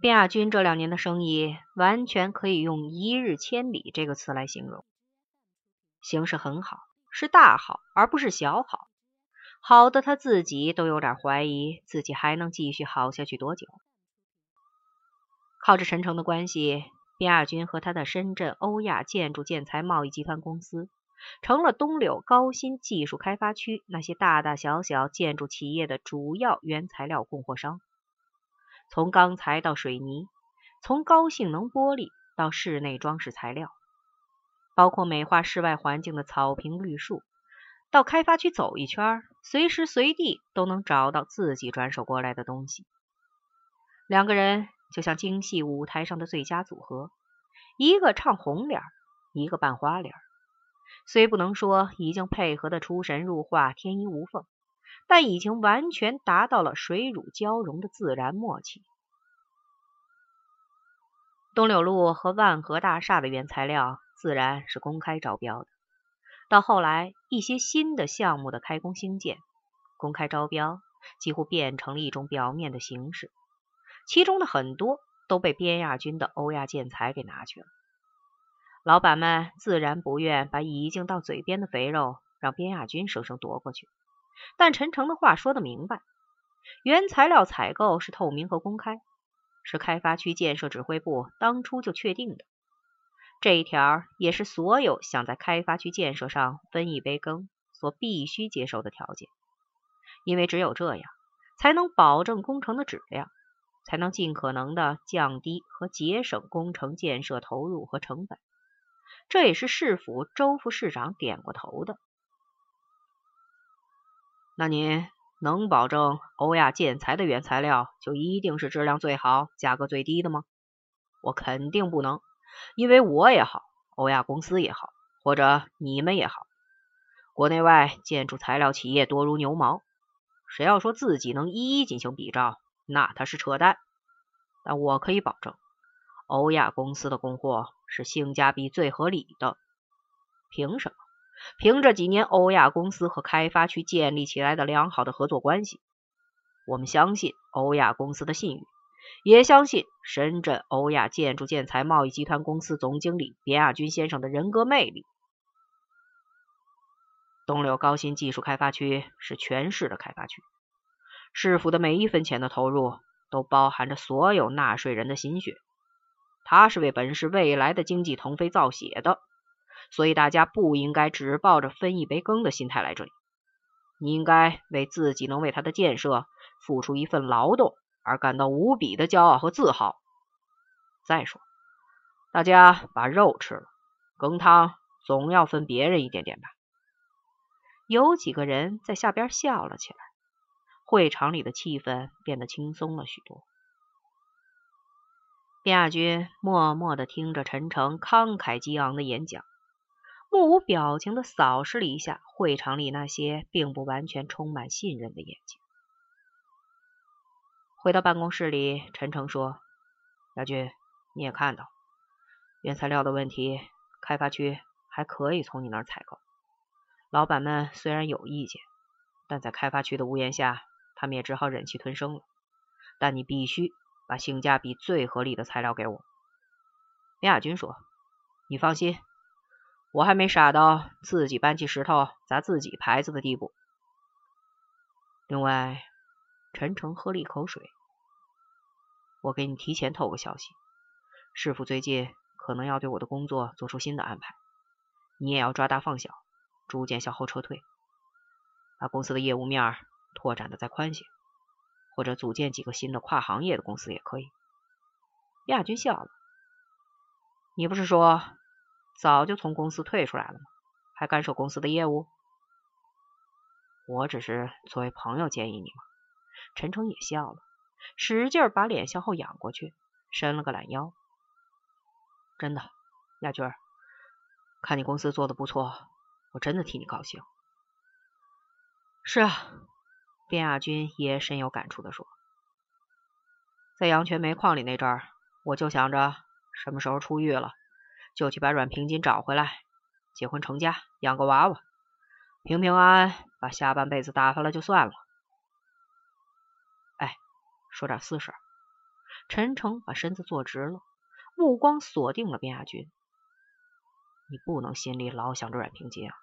边亚军这两年的生意，完全可以用“一日千里”这个词来形容。形势很好，是大好，而不是小好。好的他自己都有点怀疑，自己还能继续好下去多久。靠着陈诚的关系，边亚军和他的深圳欧亚建筑建材贸易集团公司，成了东柳高新技术开发区那些大大小小建筑企业的主要原材料供货商。从钢材到水泥，从高性能玻璃到室内装饰材料，包括美化室外环境的草坪绿树，到开发区走一圈，随时随地都能找到自己转手过来的东西。两个人就像京戏舞台上的最佳组合，一个唱红脸，一个扮花脸。虽不能说已经配合的出神入化、天衣无缝。但已经完全达到了水乳交融的自然默契。东柳路和万和大厦的原材料自然是公开招标的。到后来，一些新的项目的开工兴建，公开招标几乎变成了一种表面的形式。其中的很多都被边亚军的欧亚建材给拿去了。老板们自然不愿把已经到嘴边的肥肉让边亚军生生夺过去。但陈诚的话说的明白，原材料采购是透明和公开，是开发区建设指挥部当初就确定的。这一条也是所有想在开发区建设上分一杯羹所必须接受的条件，因为只有这样，才能保证工程的质量，才能尽可能的降低和节省工程建设投入和成本。这也是市府周副市长点过头的。那你能保证欧亚建材的原材料就一定是质量最好、价格最低的吗？我肯定不能，因为我也好，欧亚公司也好，或者你们也好，国内外建筑材料企业多如牛毛，谁要说自己能一一进行比照，那他是扯淡。但我可以保证，欧亚公司的供货是性价比最合理的。凭什么？凭着几年欧亚公司和开发区建立起来的良好的合作关系，我们相信欧亚公司的信誉，也相信深圳欧亚建筑建材贸易集团公司总经理边亚军先生的人格魅力。东柳高新技术开发区是全市的开发区，市府的每一分钱的投入都包含着所有纳税人的心血，它是为本市未来的经济腾飞造血的。所以大家不应该只抱着分一杯羹的心态来这里，你应该为自己能为他的建设付出一份劳动而感到无比的骄傲和自豪。再说，大家把肉吃了，羹汤总要分别人一点点吧。有几个人在下边笑了起来，会场里的气氛变得轻松了许多。边亚军默默的听着陈诚慷慨激昂的演讲。目无表情的扫视了一下会场里那些并不完全充满信任的眼睛。回到办公室里，陈诚说：“亚军，你也看到，原材料的问题，开发区还可以从你那儿采购。老板们虽然有意见，但在开发区的屋檐下，他们也只好忍气吞声了。但你必须把性价比最合理的材料给我。”林亚军说：“你放心。”我还没傻到自己搬起石头砸自己牌子的地步。另外，陈诚喝了一口水。我给你提前透个消息，师傅最近可能要对我的工作做出新的安排，你也要抓大放小，逐渐向后撤退，把公司的业务面拓展的再宽些，或者组建几个新的跨行业的公司也可以。亚军笑了，你不是说？早就从公司退出来了吗？还干涉公司的业务？我只是作为朋友建议你嘛。陈诚也笑了，使劲把脸向后仰过去，伸了个懒腰。真的，亚军，看你公司做的不错，我真的替你高兴。是啊，卞亚军也深有感触的说，在阳泉煤矿里那阵儿，我就想着什么时候出狱了。就去把阮平金找回来，结婚成家，养个娃娃，平平安安把下半辈子打发了就算了。哎，说点私事。陈诚把身子坐直了，目光锁定了边亚军。你不能心里老想着阮平金啊，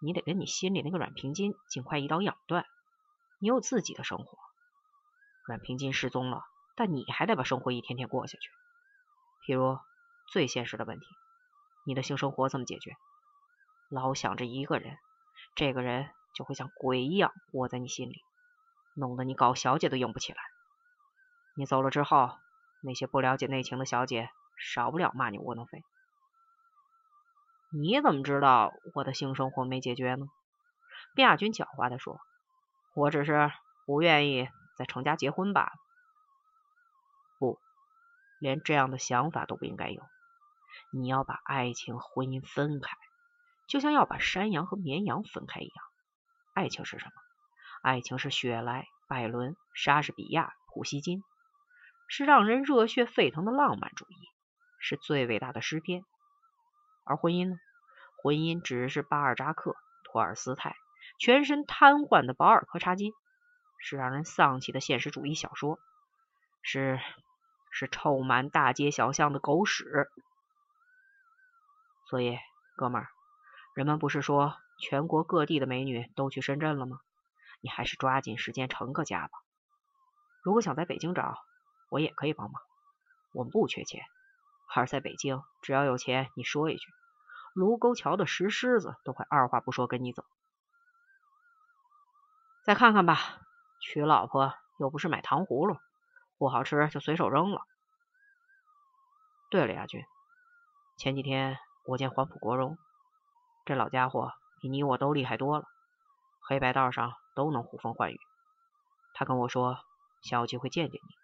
你得跟你心里那个阮平金尽快一刀两断。你有自己的生活，阮平金失踪了，但你还得把生活一天天过下去。譬如最现实的问题，你的性生活怎么解决？老想着一个人，这个人就会像鬼一样窝在你心里，弄得你搞小姐都硬不起来。你走了之后，那些不了解内情的小姐少不了骂你窝囊废。你怎么知道我的性生活没解决呢？卞亚军狡猾的说：“我只是不愿意再成家结婚罢了。不，连这样的想法都不应该有。你要把爱情、婚姻分开，就像要把山羊和绵羊分开一样。爱情是什么？爱情是雪莱、拜伦、莎士比亚、普希金，是让人热血沸腾的浪漫主义，是最伟大的诗篇。”而婚姻呢？婚姻只是巴尔扎克、托尔斯泰全身瘫痪的保尔柯察金，是让人丧气的现实主义小说，是是臭满大街小巷的狗屎。所以，哥们儿，人们不是说全国各地的美女都去深圳了吗？你还是抓紧时间成个家吧。如果想在北京找，我也可以帮忙。我们不缺钱。而在北京，只要有钱，你说一句，卢沟桥的石狮子都会二话不说跟你走。再看看吧，娶老婆又不是买糖葫芦，不好吃就随手扔了。对了，亚军，前几天我见黄埔国荣，这老家伙比你我都厉害多了，黑白道上都能呼风唤雨。他跟我说想有机会见见你，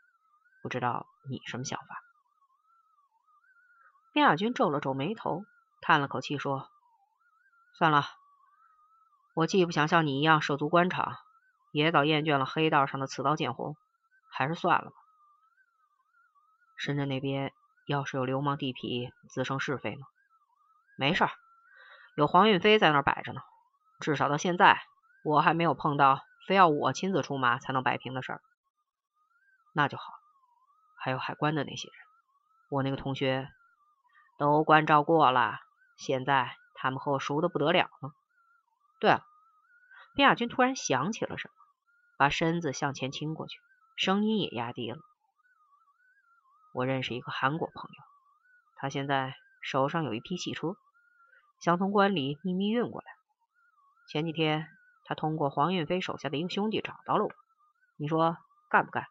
不知道你什么想法？边亚军皱了皱眉头，叹了口气说：“算了，我既不想像你一样涉足官场，也早厌倦了黑道上的刺刀见红，还是算了吧。深圳那边要是有流氓地痞滋生是非呢？没事，有黄运飞在那儿摆着呢。至少到现在，我还没有碰到非要我亲自出马才能摆平的事儿。那就好。还有海关的那些人，我那个同学。”都关照过了，现在他们和我熟的不得了呢。对了，边亚军突然想起了什么，把身子向前倾过去，声音也压低了。我认识一个韩国朋友，他现在手上有一批汽车，想从关里秘密运过来。前几天他通过黄运飞手下的一个兄弟找到了我，你说干不干？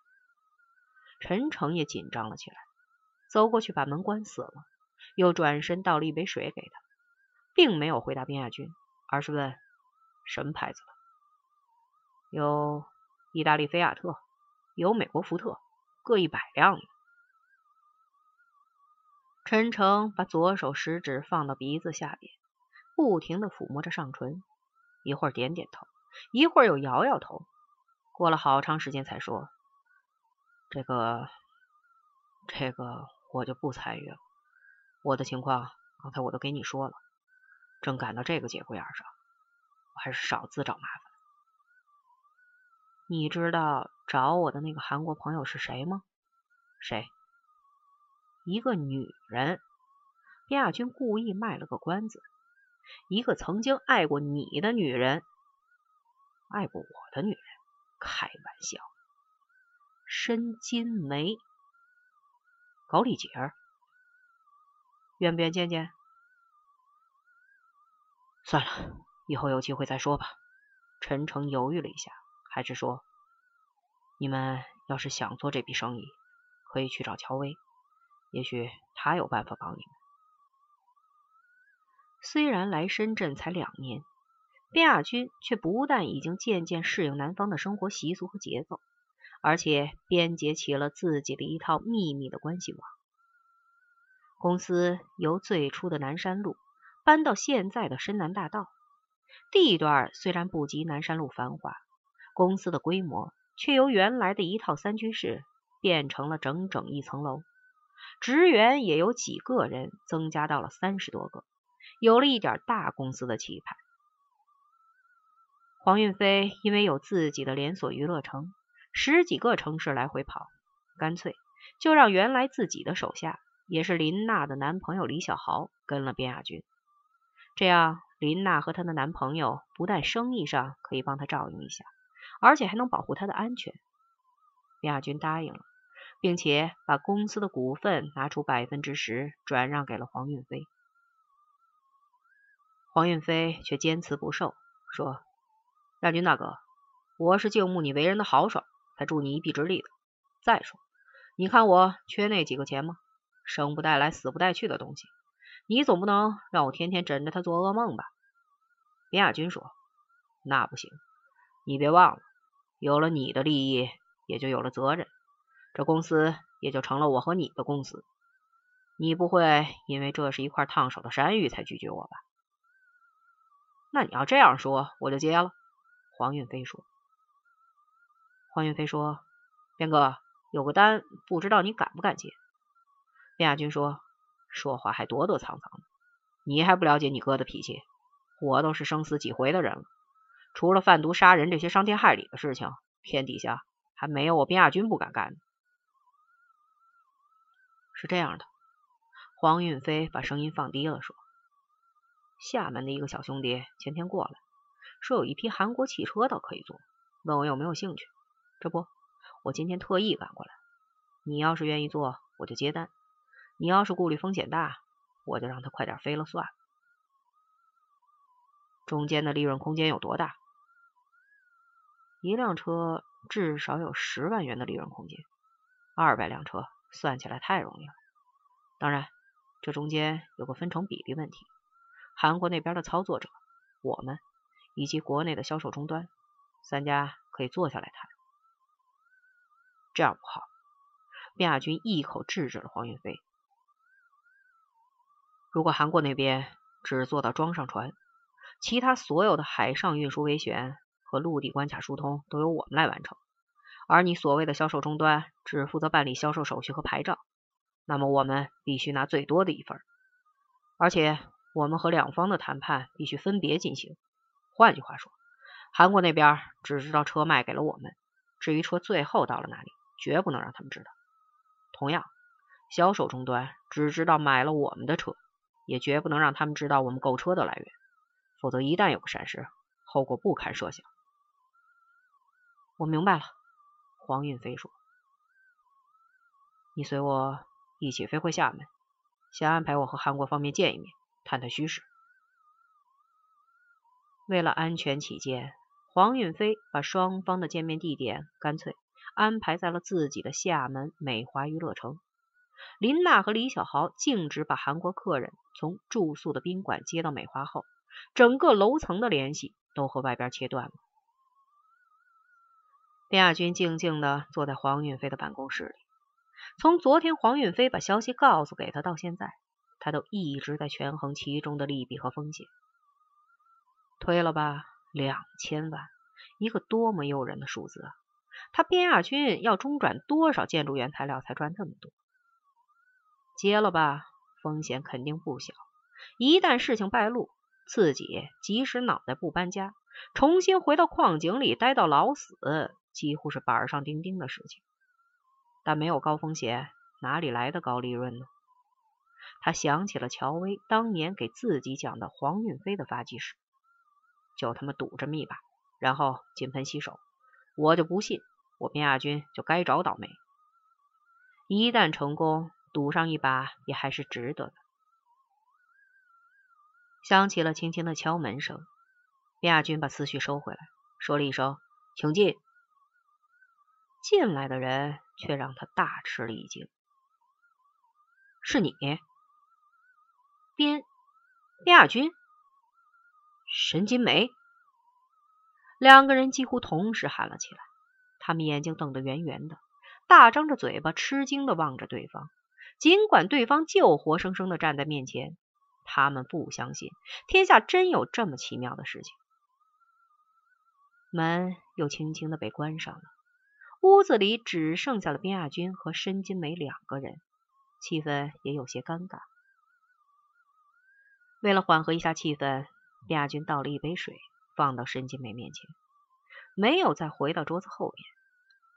陈诚也紧张了起来，走过去把门关死了。又转身倒了一杯水给他，并没有回答边亚军，而是问什么牌子的？有意大利菲亚特，有美国福特，各一百辆。陈诚把左手食指放到鼻子下边，不停的抚摸着上唇，一会儿点点头，一会儿又摇摇头，过了好长时间才说：“这个，这个我就不参与了。”我的情况刚才我都给你说了，正赶到这个节骨眼上，我还是少自找麻烦。你知道找我的那个韩国朋友是谁吗？谁？一个女人。边亚军故意卖了个关子，一个曾经爱过你的女人，爱过我的女人，开玩笑。申金梅，高丽姐儿。愿不愿见见？算了，以后有机会再说吧。陈诚犹豫了一下，还是说：“你们要是想做这笔生意，可以去找乔薇，也许他有办法帮你们。”虽然来深圳才两年，边亚军却不但已经渐渐适应南方的生活习俗和节奏，而且编结起了自己的一套秘密的关系网。公司由最初的南山路搬到现在的深南大道，地段虽然不及南山路繁华，公司的规模却由原来的一套三居室变成了整整一层楼，职员也由几个人增加到了三十多个，有了一点大公司的气派。黄运飞因为有自己的连锁娱乐城，十几个城市来回跑，干脆就让原来自己的手下，也是林娜的男朋友李小豪跟了边亚军。这样，林娜和她的男朋友不但生意上可以帮她照应一下，而且还能保护她的安全。边亚军答应了，并且把公司的股份拿出百分之十转让给了黄运飞。黄运飞却坚持不受，说：“亚军大哥，我是敬慕你为人的豪爽，才助你一臂之力的。再说，你看我缺那几个钱吗？生不带来，死不带去的东西，你总不能让我天天枕着他做噩梦吧？”边亚军说：“那不行，你别忘了，有了你的利益，也就有了责任，这公司也就成了我和你的公司。你不会因为这是一块烫手的山芋才拒绝我吧？”那你要这样说，我就接了。黄运飞说。黄运飞说：“边哥，有个单，不知道你敢不敢接？”边亚军说：“说话还躲躲藏藏的，你还不了解你哥的脾气。我都是生死几回的人了，除了贩毒杀人这些伤天害理的事情，天底下还没有我边亚军不敢干的。”是这样的，黄运飞把声音放低了说。厦门的一个小兄弟前天过来，说有一批韩国汽车倒可以做，问我有没有兴趣。这不，我今天特意赶过来。你要是愿意做，我就接单；你要是顾虑风险大，我就让他快点飞了算了。中间的利润空间有多大？一辆车至少有十万元的利润空间，二百辆车算起来太容易了。当然，这中间有个分成比例问题。韩国那边的操作者，我们以及国内的销售终端，三家可以坐下来谈。这样不好。卞亚军一口制止了黄云飞。如果韩国那边只做到装上船，其他所有的海上运输维权和陆地关卡疏通都由我们来完成，而你所谓的销售终端只负责办理销售手续和牌照，那么我们必须拿最多的一份，而且。我们和两方的谈判必须分别进行。换句话说，韩国那边只知道车卖给了我们，至于车最后到了哪里，绝不能让他们知道。同样，销售终端只知道买了我们的车，也绝不能让他们知道我们购车的来源，否则一旦有个闪失，后果不堪设想。我明白了，黄运飞说：“你随我一起飞回厦门，先安排我和韩国方面见一面。”探探虚实。为了安全起见，黄运飞把双方的见面地点干脆安排在了自己的厦门美华娱乐城。林娜和李小豪径直把韩国客人从住宿的宾馆接到美华后，整个楼层的联系都和外边切断了。边亚军静静的坐在黄运飞的办公室里，从昨天黄运飞把消息告诉给他到现在。他都一直在权衡其中的利弊和风险，推了吧，两千万，一个多么诱人的数字啊！他边亚军要中转多少建筑原材料才赚这么多？接了吧，风险肯定不小。一旦事情败露，自己即使脑袋不搬家，重新回到矿井里待到老死，几乎是板上钉钉的事情。但没有高风险，哪里来的高利润呢？他想起了乔薇当年给自己讲的黄运飞的发迹史，就他妈赌这么一把，然后金盆洗手。我就不信我边亚军就该找倒霉。一旦成功，赌上一把也还是值得的。响起了轻轻的敲门声，边亚军把思绪收回来，说了一声“请进”。进来的人却让他大吃了一惊：“是你？”边边亚军、沈金梅两个人几乎同时喊了起来，他们眼睛瞪得圆圆的，大张着嘴巴，吃惊的望着对方。尽管对方就活生生的站在面前，他们不相信天下真有这么奇妙的事情。门又轻轻的被关上了，屋子里只剩下了边亚军和申金梅两个人，气氛也有些尴尬。为了缓和一下气氛，亚军倒了一杯水，放到申金梅面前，没有再回到桌子后面，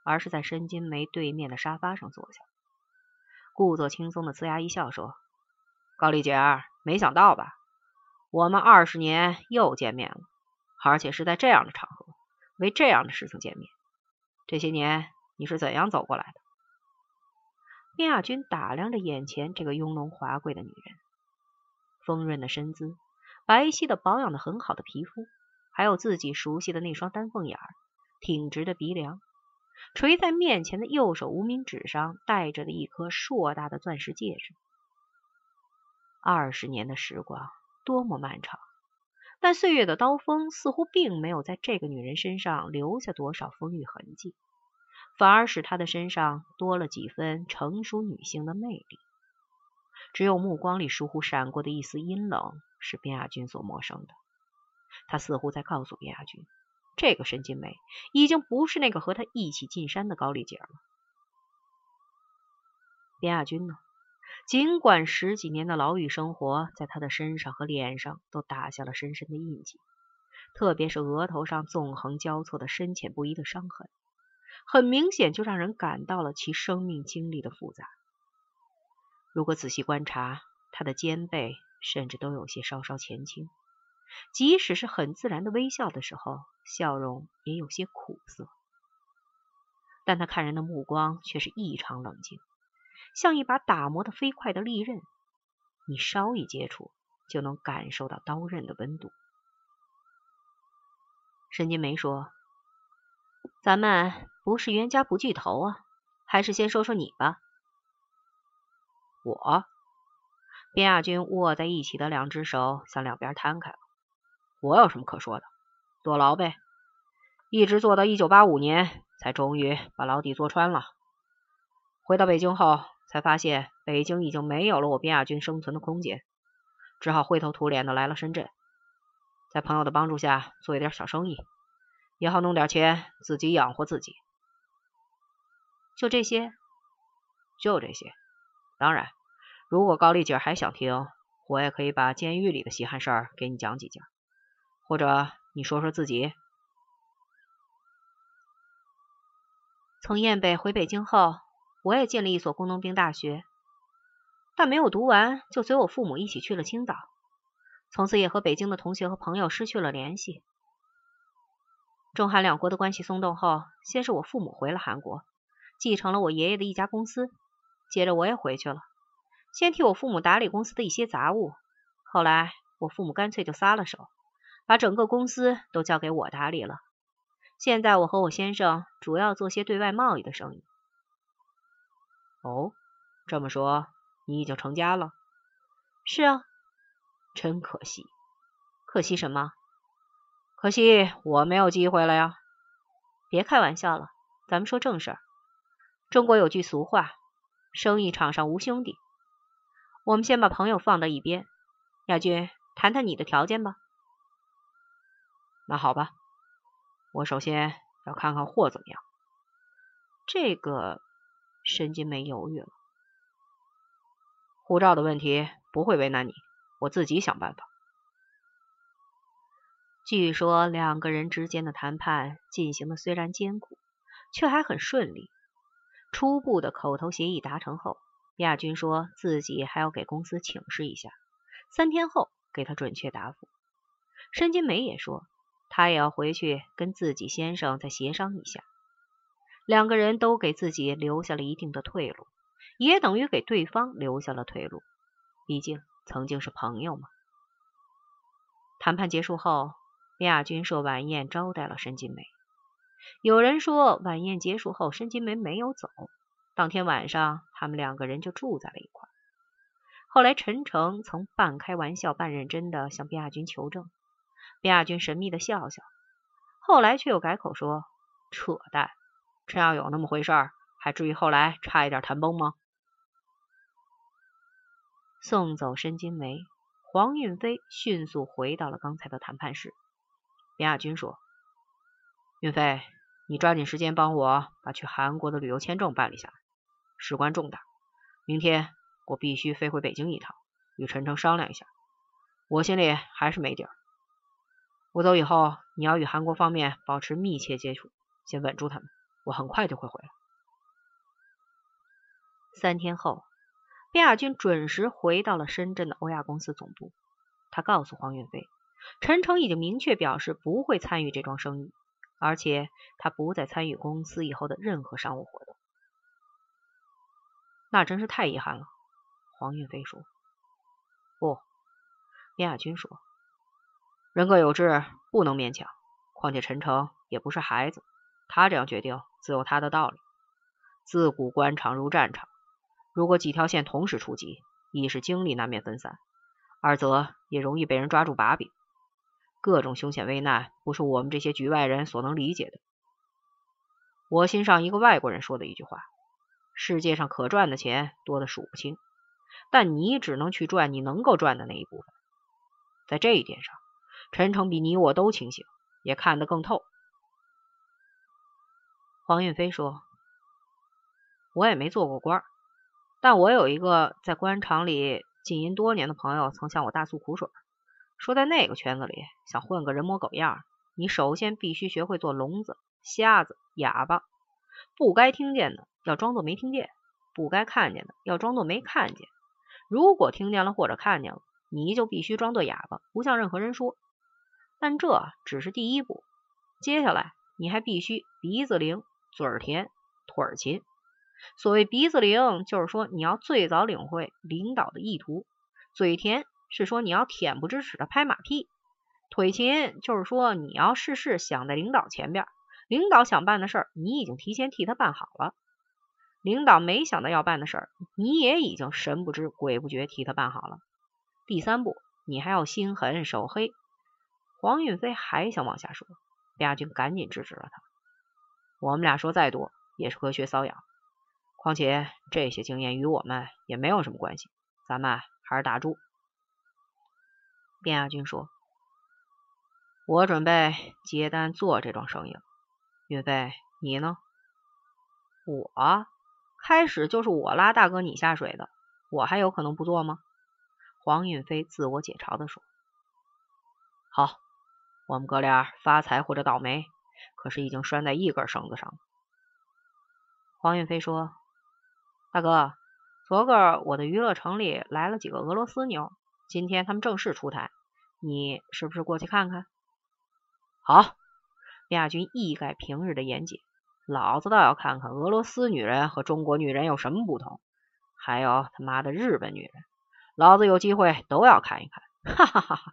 而是在申金梅对面的沙发上坐下。故作轻松的呲牙一笑说：“高丽姐儿，没想到吧？我们二十年又见面了，而且是在这样的场合，为这样的事情见面。这些年你是怎样走过来的？”亚军打量着眼前这个雍容华贵的女人，丰润的身姿，白皙的保养的很好的皮肤，还有自己熟悉的那双丹凤眼儿，挺直的鼻梁。垂在面前的右手无名指上戴着的一颗硕大的钻石戒指。二十年的时光多么漫长，但岁月的刀锋似乎并没有在这个女人身上留下多少风雨痕迹，反而使她的身上多了几分成熟女性的魅力。只有目光里疏忽闪过的一丝阴冷是边亚军所陌生的。他似乎在告诉边亚军。这个申金梅已经不是那个和他一起进山的高丽姐了。边亚军呢？尽管十几年的牢狱生活在他的身上和脸上都打下了深深的印记，特别是额头上纵横交错的深浅不一的伤痕，很明显就让人感到了其生命经历的复杂。如果仔细观察，他的肩背甚至都有些稍稍前倾。即使是很自然的微笑的时候，笑容也有些苦涩。但他看人的目光却是异常冷静，像一把打磨的飞快的利刃，你稍一接触，就能感受到刀刃的温度。沈金梅说：“咱们不是冤家不聚头啊，还是先说说你吧。”我，边亚军握在一起的两只手向两边摊开了。我有什么可说的？坐牢呗，一直坐到一九八五年，才终于把牢底坐穿了。回到北京后，才发现北京已经没有了我边亚军生存的空间，只好灰头土脸的来了深圳，在朋友的帮助下做一点小生意，也好弄点钱自己养活自己。就这些，就这些。当然，如果高丽姐还想听，我也可以把监狱里的稀罕事儿给你讲几讲。或者你说说自己。从燕北回北京后，我也进了一所工农兵大学，但没有读完，就随我父母一起去了青岛，从此也和北京的同学和朋友失去了联系。中韩两国的关系松动后，先是我父母回了韩国，继承了我爷爷的一家公司，接着我也回去了，先替我父母打理公司的一些杂物，后来我父母干脆就撒了手。把整个公司都交给我打理了。现在我和我先生主要做些对外贸易的生意。哦，这么说你已经成家了？是啊，真可惜。可惜什么？可惜我没有机会了呀。别开玩笑了，咱们说正事儿。中国有句俗话，生意场上无兄弟。我们先把朋友放到一边，亚军，谈谈你的条件吧。那好吧，我首先要看看货怎么样。这个申金梅犹豫了。护照的问题不会为难你，我自己想办法。据说两个人之间的谈判进行的虽然艰苦，却还很顺利。初步的口头协议达成后，亚军说自己还要给公司请示一下，三天后给他准确答复。申金梅也说。他也要回去跟自己先生再协商一下，两个人都给自己留下了一定的退路，也等于给对方留下了退路。毕竟曾经是朋友嘛。谈判结束后，亚军设晚宴招待了申金梅。有人说晚宴结束后，申金梅没有走，当天晚上他们两个人就住在了一块。后来陈诚曾半开玩笑半认真的向亚军求证。边亚军神秘的笑笑，后来却又改口说：“扯淡！真要有那么回事儿，还至于后来差一点谈崩吗？”送走申金梅，黄运飞迅速回到了刚才的谈判室。边亚军说：“运飞，你抓紧时间帮我把去韩国的旅游签证办理下来，事关重大。明天我必须飞回北京一趟，与陈诚商量一下。我心里还是没底儿。”我走以后，你要与韩国方面保持密切接触，先稳住他们。我很快就会回来。三天后，边亚军准时回到了深圳的欧亚公司总部。他告诉黄云飞，陈诚已经明确表示不会参与这桩生意，而且他不再参与公司以后的任何商务活动。那真是太遗憾了，黄运飞说。不，边亚军说，人各有志，不能勉强。况且陈诚也不是孩子，他这样决定自有他的道理。自古官场如战场，如果几条线同时出击，一是精力难免分散，二则也容易被人抓住把柄。各种凶险危难，不是我们这些局外人所能理解的。我欣赏一个外国人说的一句话：世界上可赚的钱多的数不清，但你只能去赚你能够赚的那一部分。在这一点上，陈诚比你我都清醒，也看得更透。黄运飞说。我也没做过官，但我有一个在官场里经营多年的朋友，曾向我大诉苦水，说在那个圈子里想混个人模狗样，你首先必须学会做聋子、瞎子、哑巴，不该听见的要装作没听见，不该看见的要装作没看见。如果听见了或者看见了，你就必须装作哑巴，不向任何人说。但这只是第一步，接下来你还必须鼻子灵、嘴儿甜、腿儿勤。所谓鼻子灵，就是说你要最早领会领导的意图；嘴甜是说你要恬不知耻的拍马屁；腿勤就是说你要事事想在领导前边，领导想办的事儿，你已经提前替他办好了；领导没想到要办的事儿，你也已经神不知鬼不觉替他办好了。第三步，你还要心狠手黑。黄运飞还想往下说，边亚军赶紧制止了他：“我们俩说再多，也是隔靴搔痒。”况且这些经验与我们也没有什么关系，咱们还是打住。卞亚军说：“我准备接单做这桩生意了。岳飞，你呢？”“我开始就是我拉大哥你下水的，我还有可能不做吗？”黄云飞自我解嘲的说。“好，我们哥俩发财或者倒霉，可是已经拴在一根绳子上了。”黄云飞说。大哥，昨个我的娱乐城里来了几个俄罗斯妞，今天他们正式出台，你是不是过去看看？好，亚军一改平日的严谨，老子倒要看看俄罗斯女人和中国女人有什么不同，还有他妈的日本女人，老子有机会都要看一看，哈哈哈哈。